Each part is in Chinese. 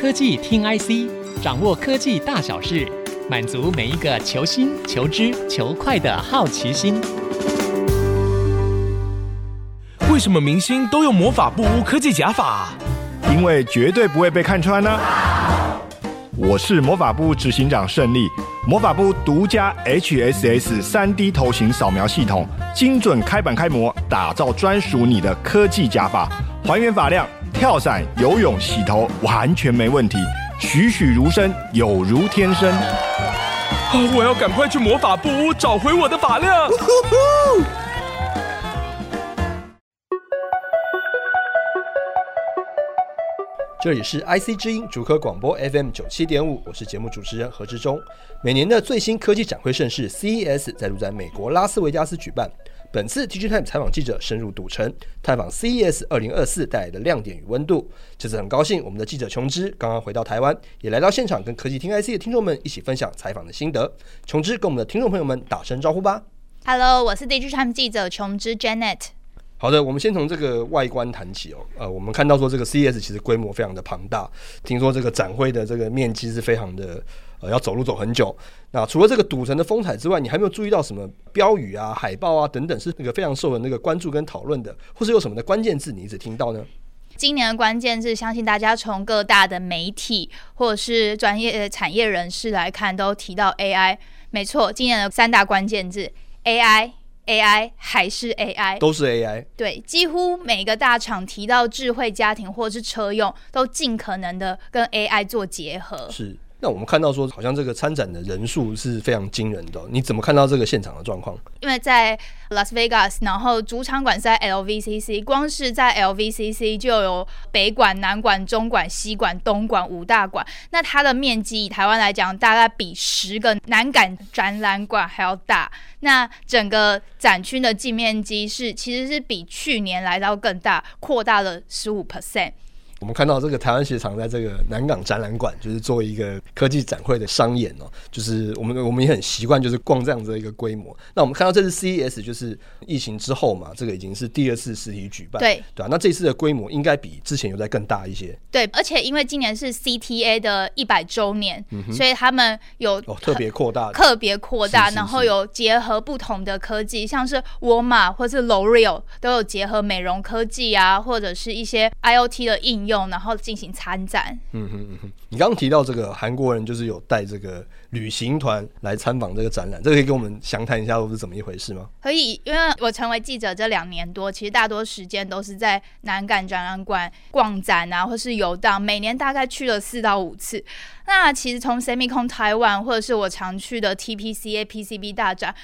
科技听 IC，掌握科技大小事，满足每一个求新、求知、求快的好奇心。为什么明星都用魔法布屋科技假发？因为绝对不会被看穿呢、啊。我是魔法部执行长胜利，魔法部独家 HSS 三 D 头型扫描系统，精准开板开模，打造专属你的科技假发，还原发量，跳伞、游泳、洗头完全没问题，栩栩如生，有如天生。啊我要赶快去魔法布屋找回我的发量。这里是 IC 之音主科广播 FM 九七点五，我是节目主持人何志忠。每年的最新科技展会盛事 CES 再度在美国拉斯维加斯举办。本次 DigiTime 采访记者深入赌城，探访 CES 二零二四带来的亮点与温度。这次很高兴，我们的记者琼芝刚刚回到台湾，也来到现场，跟科技听 IC 的听众们一起分享采访的心得。琼芝跟我们的听众朋友们打声招呼吧。Hello，我是 DigiTime 记者琼芝 Janet。好的，我们先从这个外观谈起哦。呃，我们看到说这个 CES 其实规模非常的庞大，听说这个展会的这个面积是非常的呃，要走路走很久。那除了这个赌城的风采之外，你还没有注意到什么标语啊、海报啊等等是那个非常受人那个关注跟讨论的，或是有什么的关键字你一直听到呢？今年的关键字，相信大家从各大的媒体或者是专业的产业人士来看，都提到 AI。没错，今年的三大关键字 AI。AI 还是 AI，都是 AI。对，几乎每个大厂提到智慧家庭或是车用，都尽可能的跟 AI 做结合。是。那我们看到说，好像这个参展的人数是非常惊人的。你怎么看到这个现场的状况？因为在 Las Vegas，然后主场馆是在 LVCC，光是在 LVCC 就有北馆、南馆、中馆、西馆、东馆五大馆。那它的面积以台湾来讲，大概比十个南港展览馆还要大。那整个展区的净面积是其实是比去年来到更大，扩大了十五 percent。我们看到这个台湾鞋厂在这个南港展览馆，就是做一个科技展会的商演哦。就是我们我们也很习惯，就是逛这样子的一个规模。那我们看到这次 CES 就是疫情之后嘛，这个已经是第二次实体举办，对对啊，那这次的规模应该比之前有在更大一些。对，而且因为今年是 CTA 的一百周年，嗯，所以他们有、哦、特别扩大，特别扩大，然后有结合不同的科技，像是沃尔玛或是 L'Oreal 都有结合美容科技啊，或者是一些 IoT 的应用，然后进行参展。嗯哼嗯哼，你刚刚提到这个韩国人就是有带这个旅行团来参访这个展览，这个可以跟我们详谈一下，或是怎么一回事吗？可以，因为我成为记者这两年多，其实大多时间都是在南港展览馆逛展啊，或是游荡，每年大概去了四到五次。那其实从 SEMICON Taiwan 或者是我常去的 TPCA PCB 大展。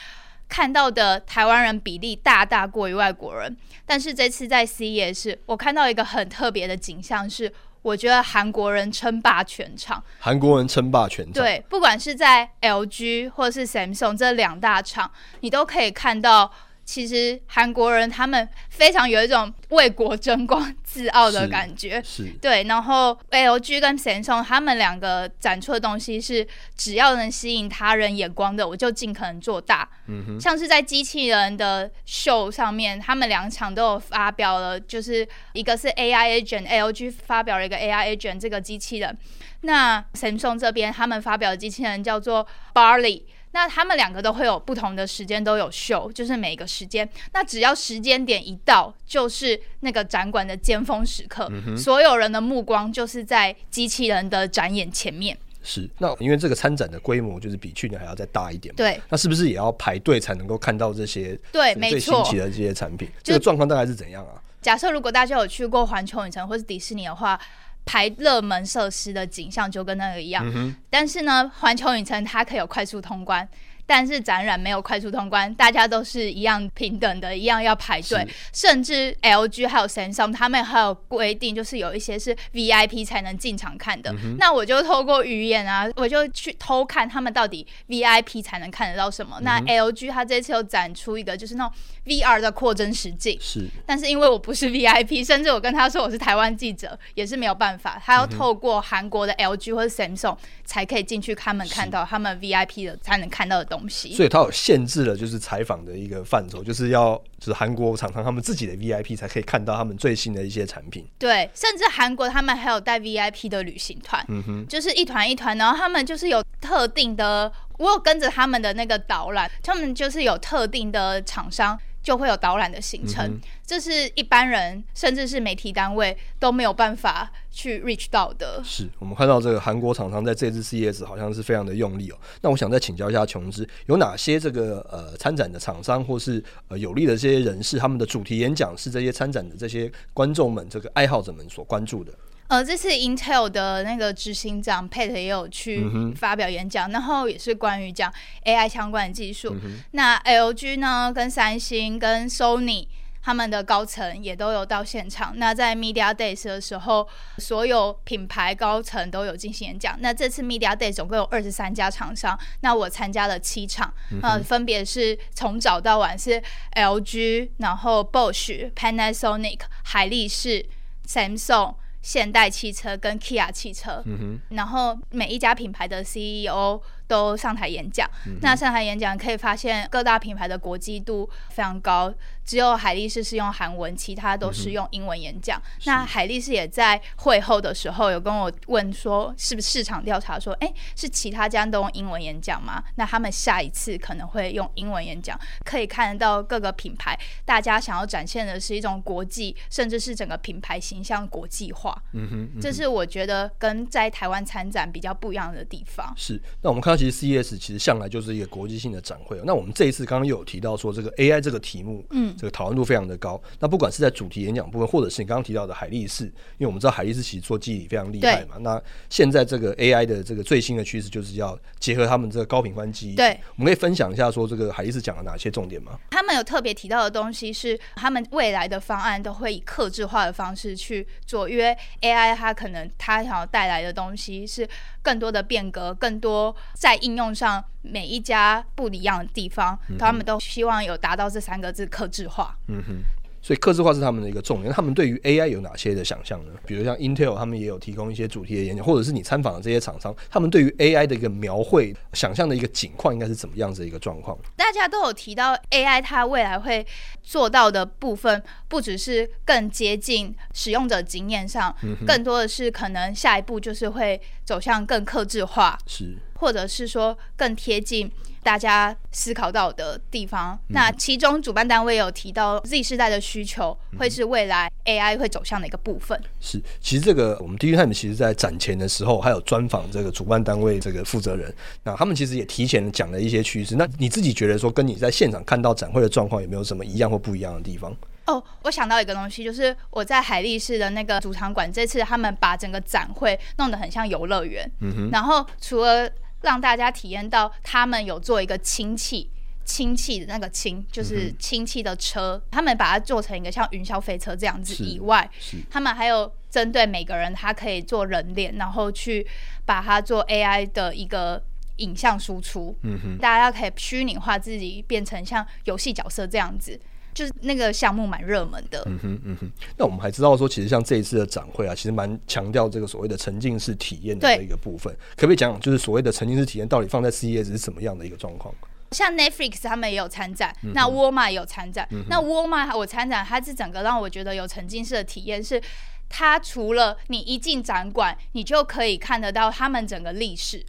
看到的台湾人比例大大过于外国人，但是这次在 CES，我看到一个很特别的景象，是我觉得韩国人称霸全场。韩国人称霸全场。对，不管是在 LG 或是 Samsung 这两大厂，你都可以看到。其实韩国人他们非常有一种为国争光、自傲的感觉，对。然后 LG 跟 Samsung 他们两个展出的东西是，只要能吸引他人眼光的，我就尽可能做大。嗯哼。像是在机器人的秀上面，他们两场都有发表了，就是一个是 AI Agent，LG 发表了一个 AI Agent 这个机器人，那 Samsung 这边他们发表的机器人叫做 Barley。那他们两个都会有不同的时间都有秀，就是每个时间，那只要时间点一到，就是那个展馆的尖峰时刻，嗯，所有人的目光就是在机器人的展演前面。是，那因为这个参展的规模就是比去年还要再大一点嘛，对，那是不是也要排队才能够看到这些对，没错，最新奇的这些产品？这个状况大概是怎样啊？假设如果大家有去过环球影城或是迪士尼的话。排热门设施的景象就跟那个一样，嗯、但是呢，环球影城它可以有快速通关。但是展览没有快速通关，大家都是一样平等的，一样要排队。甚至 LG 还有 Samsung，他们还有规定，就是有一些是 VIP 才能进场看的、嗯。那我就透过语言啊，我就去偷看他们到底 VIP 才能看得到什么。嗯、那 LG 它这次又展出一个，就是那种 VR 的扩增实境。是。但是因为我不是 VIP，甚至我跟他说我是台湾记者，也是没有办法。他要透过韩国的 LG 或者 Samsung 才可以进去，他们看到他们 VIP 的才能看到的东东西。所以它有限制了，就是采访的一个范畴，就是要就是韩国厂商他们自己的 VIP 才可以看到他们最新的一些产品。对，甚至韩国他们还有带 VIP 的旅行团，嗯哼，就是一团一团，然后他们就是有特定的，我有跟着他们的那个导览，他们就是有特定的厂商。就会有导览的行程，嗯、这是一般人甚至是媒体单位都没有办法去 reach 到的。是我们看到这个韩国厂商在这次 CES 好像是非常的用力哦。那我想再请教一下琼枝，有哪些这个呃参展的厂商或是呃有利的这些人士，他们的主题演讲是这些参展的这些观众们、这个爱好者们所关注的？呃，这次 Intel 的那个执行长 Pat 也有去发表演讲，嗯、然后也是关于讲 AI 相关的技术。嗯、那 LG 呢，跟三星、跟 Sony 他们的高层也都有到现场。那在 Media Days 的时候，所有品牌高层都有进行演讲。那这次 Media Days 总共有二十三家厂商，那我参加了七场，嗯、呃，分别是从早到晚是 LG，然后 Bosch、Panasonic、海力士、Samsung。现代汽车跟 Kia 汽车，嗯、然后每一家品牌的 CEO 都上台演讲。嗯、那上台演讲可以发现各大品牌的国际度非常高，只有海力士是用韩文，其他都是用英文演讲。嗯、那海力士也在会后的时候有跟我问说，是不是市场调查说，哎，是其他家都用英文演讲吗？那他们下一次可能会用英文演讲。可以看得到各个品牌，大家想要展现的是一种国际，甚至是整个品牌形象国际化。嗯哼，嗯哼，这是我觉得跟在台湾参展比较不一样的地方。是，那我们看到其实 CES 其实向来就是一个国际性的展会。那我们这一次刚刚又有提到说，这个 AI 这个题目，嗯，这个讨论度非常的高。那不管是在主题演讲部分，或者是你刚刚提到的海力士，因为我们知道海力士其实做记忆体非常厉害嘛。那现在这个 AI 的这个最新的趋势，就是要结合他们这个高频宽记忆。对，我们可以分享一下说，这个海力士讲了哪些重点吗？他们有特别提到的东西是，他们未来的方案都会以克制化的方式去做，因为 AI 它可能它想要带来的东西是更多的变革，更多在应用上每一家不一样的地方，嗯、他们都希望有达到这三个字克制化。嗯哼。所以，客制化是他们的一个重点。他们对于 AI 有哪些的想象呢？比如像 Intel，他们也有提供一些主题的演讲，或者是你参访的这些厂商，他们对于 AI 的一个描绘、想象的一个景况，应该是怎么样子的一个状况？大家都有提到 AI，它未来会做到的部分，不只是更接近使用者经验上，嗯、更多的是可能下一步就是会走向更客制化，是，或者是说更贴近。大家思考到的地方，那其中主办单位有提到 Z 世代的需求会是未来 AI 会走向的一个部分。是，其实这个我们 DigiTime 其实在展前的时候还有专访这个主办单位这个负责人，那他们其实也提前讲了一些趋势。那你自己觉得说跟你在现场看到展会的状况有没有什么一样或不一样的地方？哦，我想到一个东西，就是我在海力士的那个主场馆，这次他们把整个展会弄得很像游乐园。嗯哼，然后除了让大家体验到他们有做一个氢气，氢气的那个氢就是氢气的车，嗯、他们把它做成一个像云霄飞车这样子以外，他们还有针对每个人他可以做人脸，然后去把它做 AI 的一个影像输出，嗯哼，大家可以虚拟化自己变成像游戏角色这样子。就是那个项目蛮热门的。嗯哼嗯哼。那我们还知道说，其实像这一次的展会啊，其实蛮强调这个所谓的沉浸式体验的一个部分。可不可以讲讲，就是所谓的沉浸式体验到底放在 CES 是什么样的一个状况？像 Netflix 他们也有参展，那沃尔玛也有参展。那沃尔玛我参展，它是整个让我觉得有沉浸式的体验，是它除了你一进展馆，你就可以看得到他们整个历史。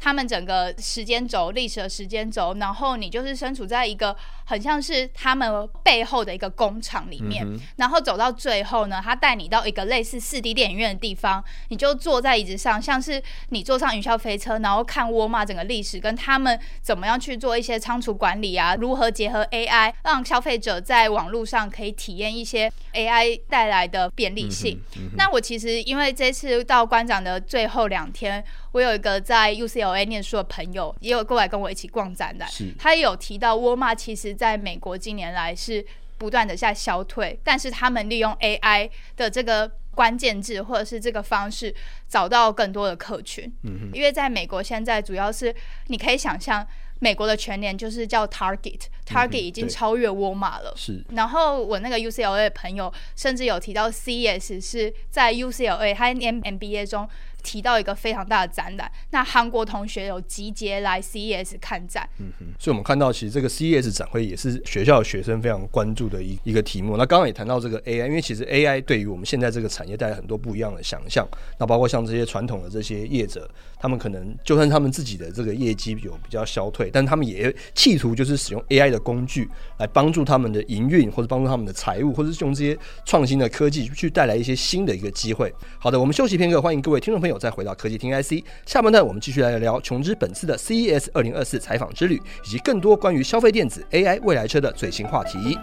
他们整个时间轴、历史的时间轴，然后你就是身处在一个很像是他们背后的一个工厂里面，嗯、然后走到最后呢，他带你到一个类似四 D 电影院的地方，你就坐在椅子上，像是你坐上云霄飞车，然后看沃尔玛整个历史跟他们怎么样去做一些仓储管理啊，如何结合 AI，让消费者在网络上可以体验一些 AI 带来的便利性。嗯嗯、那我其实因为这次到馆长的最后两天。我有一个在 UCLA 念书的朋友，也有过来跟我一起逛展览。他也有提到，沃尔玛其实在美国近年来是不断的在消退，但是他们利用 AI 的这个关键字或者是这个方式，找到更多的客群。嗯哼，因为在美国现在主要是你可以想象。美国的全年就是叫 Target，Target 已经超越沃尔玛了。是。然后我那个 UCLA 的朋友甚至有提到，CES 是在 UCLA 他念 MBA 中提到一个非常大的展览，那韩国同学有集结来 CES 看展。嗯哼，所以我们看到其实这个 CES 展会也是学校学生非常关注的一一个题目。那刚刚也谈到这个 AI，因为其实 AI 对于我们现在这个产业带来很多不一样的想象。那包括像这些传统的这些业者，他们可能就算他们自己的这个业绩有比较消退，但他们也企图就是使用 AI 的工具来帮助他们的营运，或者帮助他们的财务，或者是用这些创新的科技去带来一些新的一个机会。好的，我们休息片刻，欢迎各位听众朋友再回到科技厅 IC。下半段我们继续来聊琼芝本次的 CES 二零二四采访之旅，以及更多关于消费电子、AI、未来车的最新话题。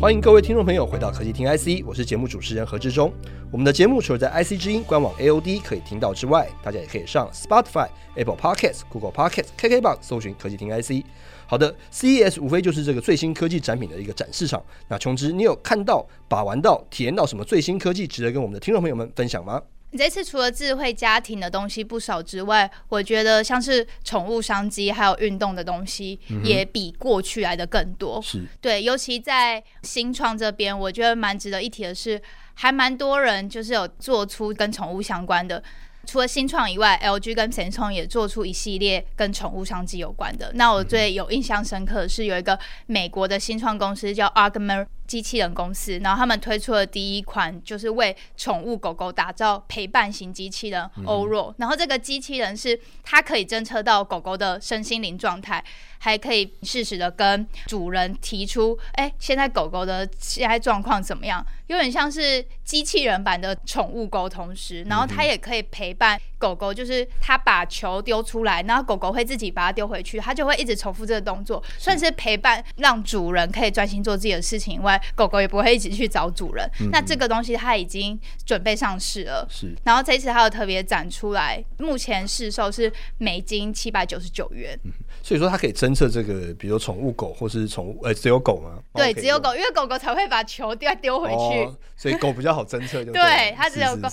欢迎各位听众朋友回到科技听 IC，我是节目主持人何志忠。我们的节目除了在 IC 之音官网 AOD 可以听到之外，大家也可以上 Spotify、Apple Podcasts、Google Podcasts、KKBox 搜寻科技听 IC。好的，CES 无非就是这个最新科技展品的一个展示场。那琼之，你有看到、把玩到、体验到什么最新科技，值得跟我们的听众朋友们分享吗？这次除了智慧家庭的东西不少之外，我觉得像是宠物商机还有运动的东西，也比过去来的更多。是、嗯、对，尤其在新创这边，我觉得蛮值得一提的是，还蛮多人就是有做出跟宠物相关的。除了新创以外，LG 跟 Samsung 也做出一系列跟宠物商机有关的。那我最有印象深刻的是有一个美国的新创公司叫 Augmer。机器人公司，然后他们推出了第一款，就是为宠物狗狗打造陪伴型机器人欧若。然后这个机器人是它可以侦测到狗狗的身心灵状态，还可以适时的跟主人提出，哎，现在狗狗的现在状况怎么样？有点像是机器人版的宠物沟通师。然后它也可以陪伴狗狗，就是它把球丢出来，然后狗狗会自己把它丢回去，它就会一直重复这个动作，算是陪伴，让主人可以专心做自己的事情以外。狗狗也不会一直去找主人，嗯、那这个东西它已经准备上市了。是，然后这次它有特别展出来，目前市售是美金七百九十九元。嗯，所以说它可以侦测这个，比如宠物狗或是宠物，呃，只有狗吗？对，只有狗，因为狗狗才会把球丢丢回去，哦，所以狗比较好侦测，就对，对，它只有狗，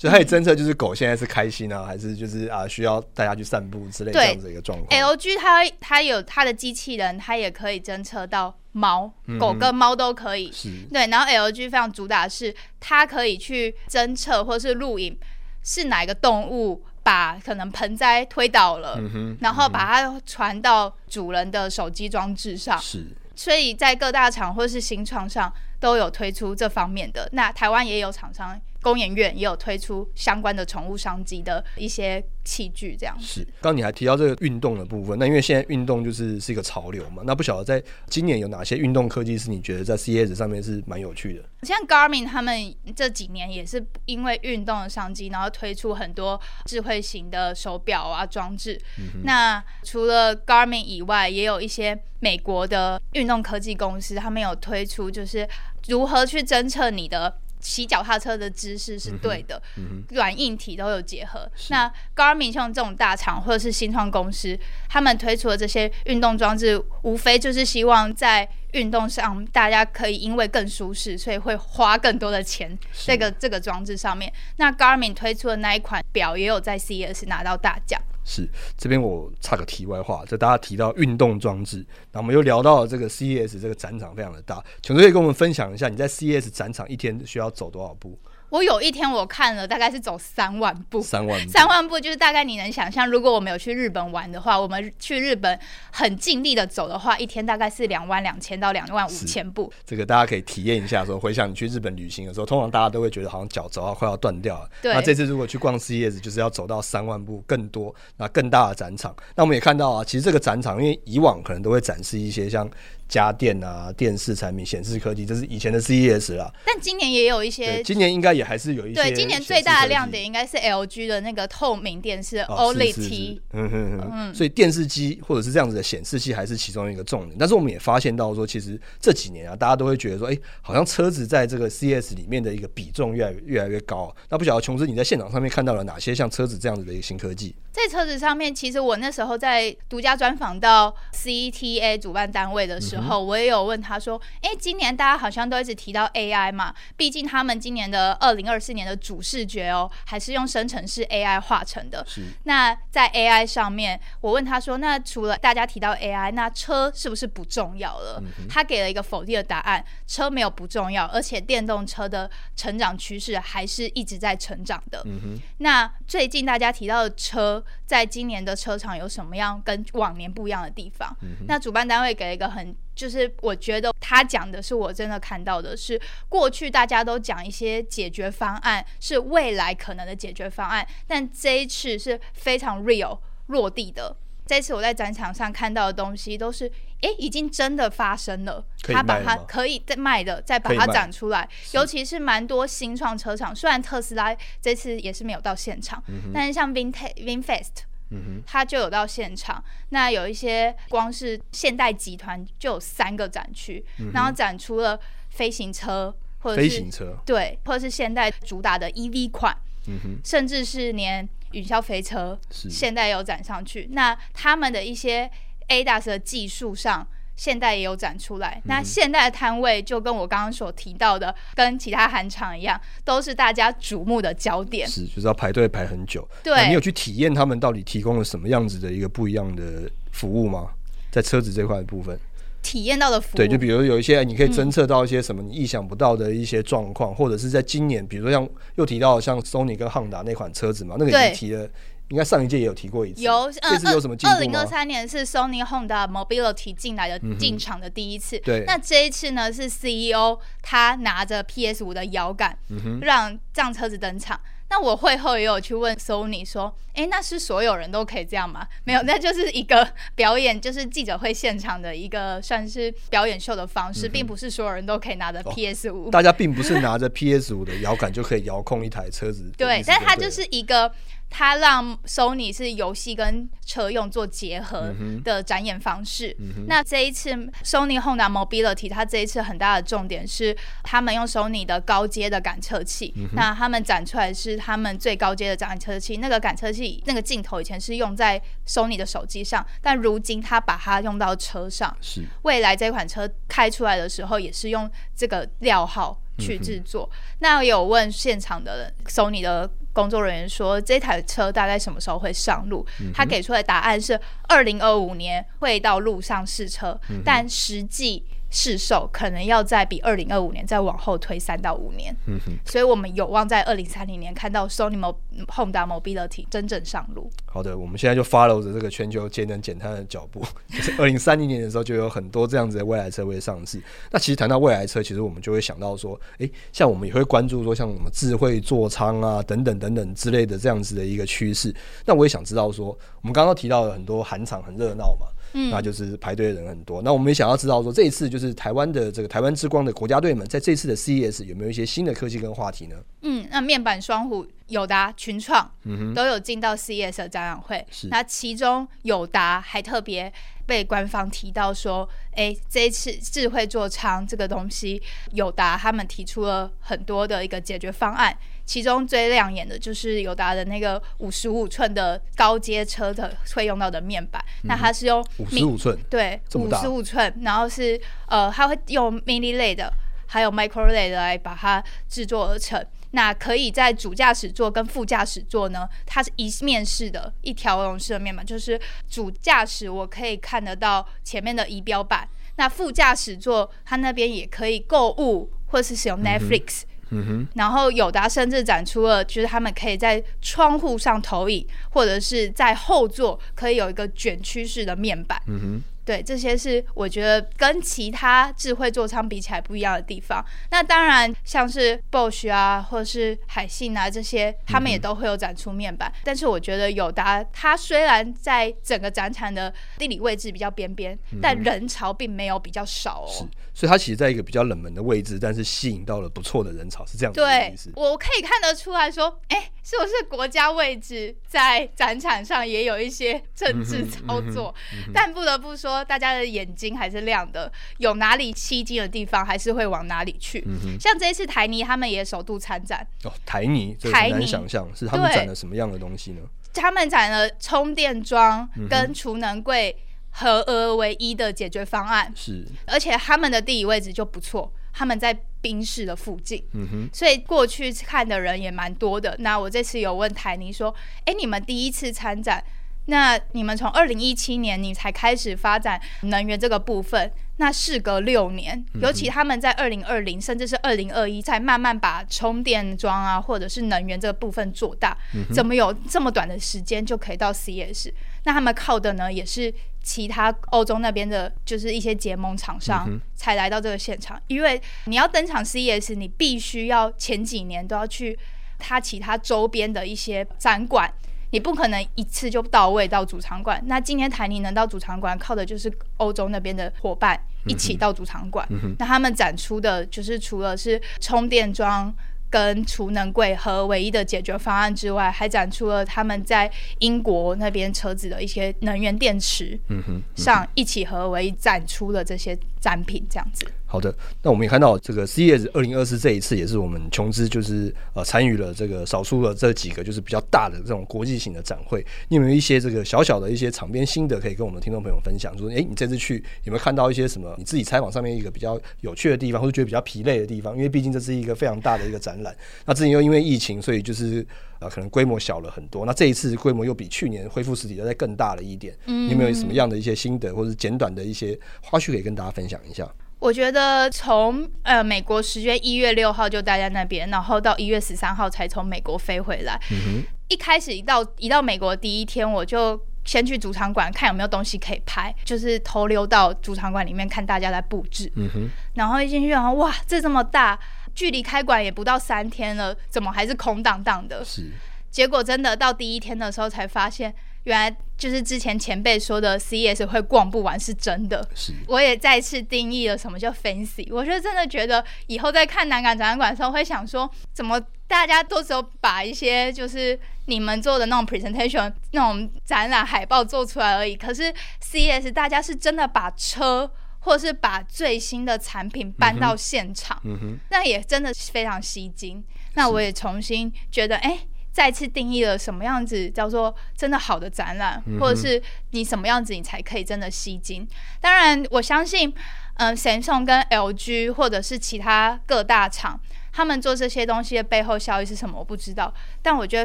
就它可以侦测，就是狗现在是开心啊，还是就是啊需要带它去散步之类这样子的一个状况。LG 它它有它的机器人，它也可以侦测到。猫、狗跟猫都可以，嗯、对。然后 LG 非常主打的是，它可以去侦测或是录影，是哪个动物把可能盆栽推倒了，然后把它传到主人的手机装置上。是，所以在各大厂或是新创上都有推出这方面的。那台湾也有厂商。工研院也有推出相关的宠物商机的一些器具，这样是。刚你还提到这个运动的部分，那因为现在运动就是是一个潮流嘛，那不晓得在今年有哪些运动科技是你觉得在 CES 上面是蛮有趣的？像 Garmin 他们这几年也是因为运动的商机，然后推出很多智慧型的手表啊装置。嗯、那除了 Garmin 以外，也有一些美国的运动科技公司，他们有推出就是如何去侦测你的。骑脚踏车的姿势是对的，软、嗯嗯、硬体都有结合。那 Garmin 像这种大厂或者是新创公司，他们推出的这些运动装置，无非就是希望在运动上大家可以因为更舒适，所以会花更多的钱这个这个装置上面。那 Garmin 推出的那一款表也有在 CES 拿到大奖。是，这边我插个题外话，就大家提到运动装置，那我们又聊到了这个 CES 这个展场非常的大，琼叔可以跟我们分享一下你在 CES 展场一天需要走多少步？我有一天我看了，大概是走三万步。三万步，三万步就是大概你能想象，如果我们有去日本玩的话，我们去日本很尽力的走的话，一天大概是两万两千到两万五千步。这个大家可以体验一下，说回想你去日本旅行的时候，通常大家都会觉得好像脚走到快要断掉了。对。那这次如果去逛 CES，就是要走到三万步更多，那更大的展场。那我们也看到啊，其实这个展场，因为以往可能都会展示一些像。家电啊，电视产品、显示科技，这是以前的 CES 啦。但今年也有一些，今年应该也还是有一些。对，今年最大的亮点应该是 LG 的那个透明电视 OLED T。嗯哼哼。嗯。所以电视机或者是这样子的显示器还是其中一个重点。但是我们也发现到说，其实这几年啊，大家都会觉得说，哎、欸，好像车子在这个 CES 里面的一个比重越来越越来越高。那不晓得琼斯你在现场上面看到了哪些像车子这样子的一个新科技？在车子上面，其实我那时候在独家专访到 CETA 主办单位的时候，嗯、我也有问他说：“哎、欸，今年大家好像都一直提到 AI 嘛，毕竟他们今年的二二零二四年的主视觉哦，还是用生成式 AI 画成的。那在 AI 上面，我问他说：“那除了大家提到 AI，那车是不是不重要了？”嗯、他给了一个否定的答案：车没有不重要，而且电动车的成长趋势还是一直在成长的。嗯、那最近大家提到的车，在今年的车厂有什么样跟往年不一样的地方？嗯、那主办单位给了一个很。就是我觉得他讲的是我真的看到的是过去大家都讲一些解决方案，是未来可能的解决方案，但这一次是非常 real 落地的。这次我在展场上看到的东西都是，哎，已经真的发生了。他把它可以再卖的，再把它展出来。尤其是蛮多新创车厂，虽然特斯拉这次也是没有到现场，嗯、但是像 Vinte VinFast。嗯，他就有到现场。那有一些光是现代集团就有三个展区，嗯，然后展出了飞行车或者是飞行车，对，或者是现代主打的 EV 款，嗯，甚至是连云霄飞车，现代有展上去。那他们的一些 ADAS 的技术上。现代也有展出来，嗯、那现代的摊位就跟我刚刚所提到的，跟其他韩厂一样，都是大家瞩目的焦点。是，就是要排队排很久。对，你有去体验他们到底提供了什么样子的一个不一样的服务吗？在车子这块的部分，体验到的服务，对，就比如有一些你可以侦测到一些什么你意想不到的一些状况、嗯，或者是在今年，比如说像又提到像 Sony 跟 Honda 那款车子嘛，那个已经提了。应该上一届也有提过一次，有，呃、这次有什么进步吗？二零二三年是 Sony Honda Mobility 进来的进场的第一次，嗯，对。那这一次呢是 CEO 他拿着 PS 五的摇杆，嗯，让这辆车子登场。那我会后也有去问 Sony 说，哎，那是所有人都可以这样吗？没有，那就是一个表演，就是记者会现场的一个算是表演秀的方式，嗯，并不是所有人都可以拿着 PS 五，哦。大家并不是拿着 PS 五的摇杆就可以遥控一台车子，对，对，但是它就是一个。它让 Sony 是游戏跟车用做结合的展演方式。嗯、那这一次 Sony Honda Mobility，它这一次很大的重点是，他们用 Sony 的高阶的感测器、嗯。那他们展出来是他们最高阶的感测器。那个感测器那个镜头以前是用在 Sony 的手机上，但如今他把它用到车上。是。未来这款车开出来的时候，也是用这个料号去制作、嗯。那有问现场的 Sony 的。工作人员说，这台车大概什么时候会上路？嗯、他给出的答案是二零二五年会到路上试车，嗯、但实际。市售可能要再比二零二五年再往后推三到五年，嗯哼，所以我们有望在二零三零年看到 Sony Mo Honda Mobility 真正上路。好的，我们现在就 follow 着这个全球节能减碳的脚步，就是二零三零年的时候就有很多这样子的未来车会上市。那其实谈到未来车，其实我们就会想到说，诶、欸，像我们也会关注说像什么智慧座舱啊等等等等之类的这样子的一个趋势。那我也想知道说，我们刚刚提到了很多韩厂很热闹嘛。嗯，那就是排队的人很多。那我们也想要知道说，这一次就是台湾的这个台湾之光的国家队们，在这次的 CES 有没有一些新的科技跟话题呢？嗯，那面板双虎、友达、群创，嗯都有进到 CES 的展览会。是，那其中友达还特别被官方提到说，哎、欸，这一次智慧座舱这个东西，友达他们提出了很多的一个解决方案。其中最亮眼的就是友达的那个五十五寸的高阶车的会用到的面板，嗯、那它是用五十五寸，对，五十五寸，然后是呃，它会用 mini 类的还有 micro 类的来把它制作而成。那可以在主驾驶座跟副驾驶座呢，它是一面式的一条龙式的面板，就是主驾驶我可以看得到前面的仪表板，那副驾驶座它那边也可以购物或是使用 Netflix。嗯嗯哼，然后友达甚至展出了，就是他们可以在窗户上投影，或者是在后座可以有一个卷曲式的面板。嗯哼。对，这些是我觉得跟其他智慧座舱比起来不一样的地方。那当然，像是 Bosch 啊，或者是海信啊这些，他们也都会有展出面板。嗯、但是我觉得友达它虽然在整个展场的地理位置比较边边，嗯、但人潮并没有比较少哦。是，所以它其实在一个比较冷门的位置，但是吸引到了不错的人潮，是这样子的意思。对，我可以看得出来说，哎，是不是国家位置在展场上也有一些政治操作？嗯嗯、但不得不说。大家的眼睛还是亮的，有哪里吸睛的地方，还是会往哪里去。嗯、像这一次台泥他们也首度参展哦，台泥，台泥，很难想象是他们展了什么样的东西呢？他们展了充电桩跟储能柜合而为一的解决方案，是、嗯，而且他们的地理位置就不错，他们在宾士的附近。嗯哼，所以过去看的人也蛮多的。那我这次有问台泥说：“哎，你们第一次参展？”那你们从二零一七年你才开始发展能源这个部分，那事隔六年，尤其他们在二零二零甚至是二零二一才慢慢把充电桩啊或者是能源这个部分做大，怎么有这么短的时间就可以到 CES？那他们靠的呢也是其他欧洲那边的，就是一些结盟厂商才来到这个现场，因为你要登场 CES，你必须要前几年都要去它其他周边的一些展馆。你不可能一次就到位到主场馆。那今天台泥能到主场馆，靠的就是欧洲那边的伙伴一起到主场馆。嗯、那他们展出的就是除了是充电桩跟储能柜和唯一的解决方案之外，还展出了他们在英国那边车子的一些能源电池。嗯哼，上一起合为展出了这些展品，这样子。好的，那我们也看到这个 CES 二零二四这一次也是我们琼斯就是呃参与了这个少数的这几个就是比较大的这种国际型的展会。你有没有一些这个小小的一些场边心得可以跟我们听众朋友分享？说，哎、欸，你这次去有没有看到一些什么你自己采访上面一个比较有趣的地方，或者觉得比较疲累的地方？因为毕竟这是一个非常大的一个展览。那之前又因为疫情，所以就是呃可能规模小了很多。那这一次规模又比去年恢复实体的再更大了一点。嗯，你有没有什么样的一些心得，或者简短的一些花絮可以跟大家分享一下？我觉得从呃美国时间一月六号就待在那边，然后到一月十三号才从美国飞回来。嗯。一开始一到一到美国第一天，我就先去主场馆看有没有东西可以拍，就是偷溜到主场馆里面看大家在布置。嗯哼。然后一进去，然后哇，这这么大，距离开馆也不到三天了，怎么还是空荡荡的？是。结果真的到第一天的时候才发现。原来就是之前前辈说的 CES 会逛不完是真的，是。我也再次定义了什么叫 fancy。我就真的觉得以后在看南港展览馆的时候，会想说，怎么大家都只有把一些就是你们做的那种 presentation 那种展览海报做出来而已。可是 CES 大家是真的把车或是把最新的产品搬到现场，嗯哼，那也真的是非常吸睛。那我也重新觉得，哎、欸。再次定义了什么样子叫做真的好的展览，嗯、或者是你什么样子你才可以真的吸睛。当然，我相信，嗯、呃，Samsung 跟 LG 或者是其他各大厂，他们做这些东西的背后效益是什么，我不知道。但我觉得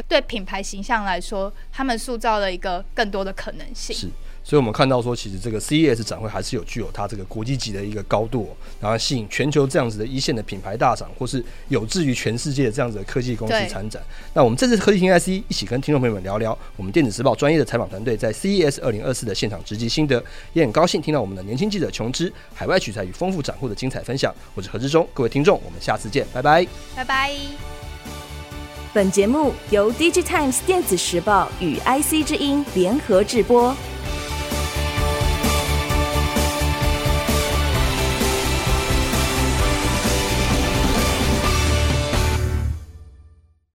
对品牌形象来说，他们塑造了一个更多的可能性。是。所以，我们看到说，其实这个 CES 展会还是有具有它这个国际级的一个高度，然后吸引全球这样子的一线的品牌大厂，或是有志于全世界的这样子的科技公司参展。那我们这次科技听 IC 一起跟听众朋友们聊聊我们电子时报专业的采访团队在 CES 二零二四的现场直击心得，也很高兴听到我们的年轻记者琼芝海外取材与丰富展会的精彩分享。我是何志忠，各位听众，我们下次见，拜拜，拜拜。本节目由 DigiTimes 电子时报与 IC 之音联合制播。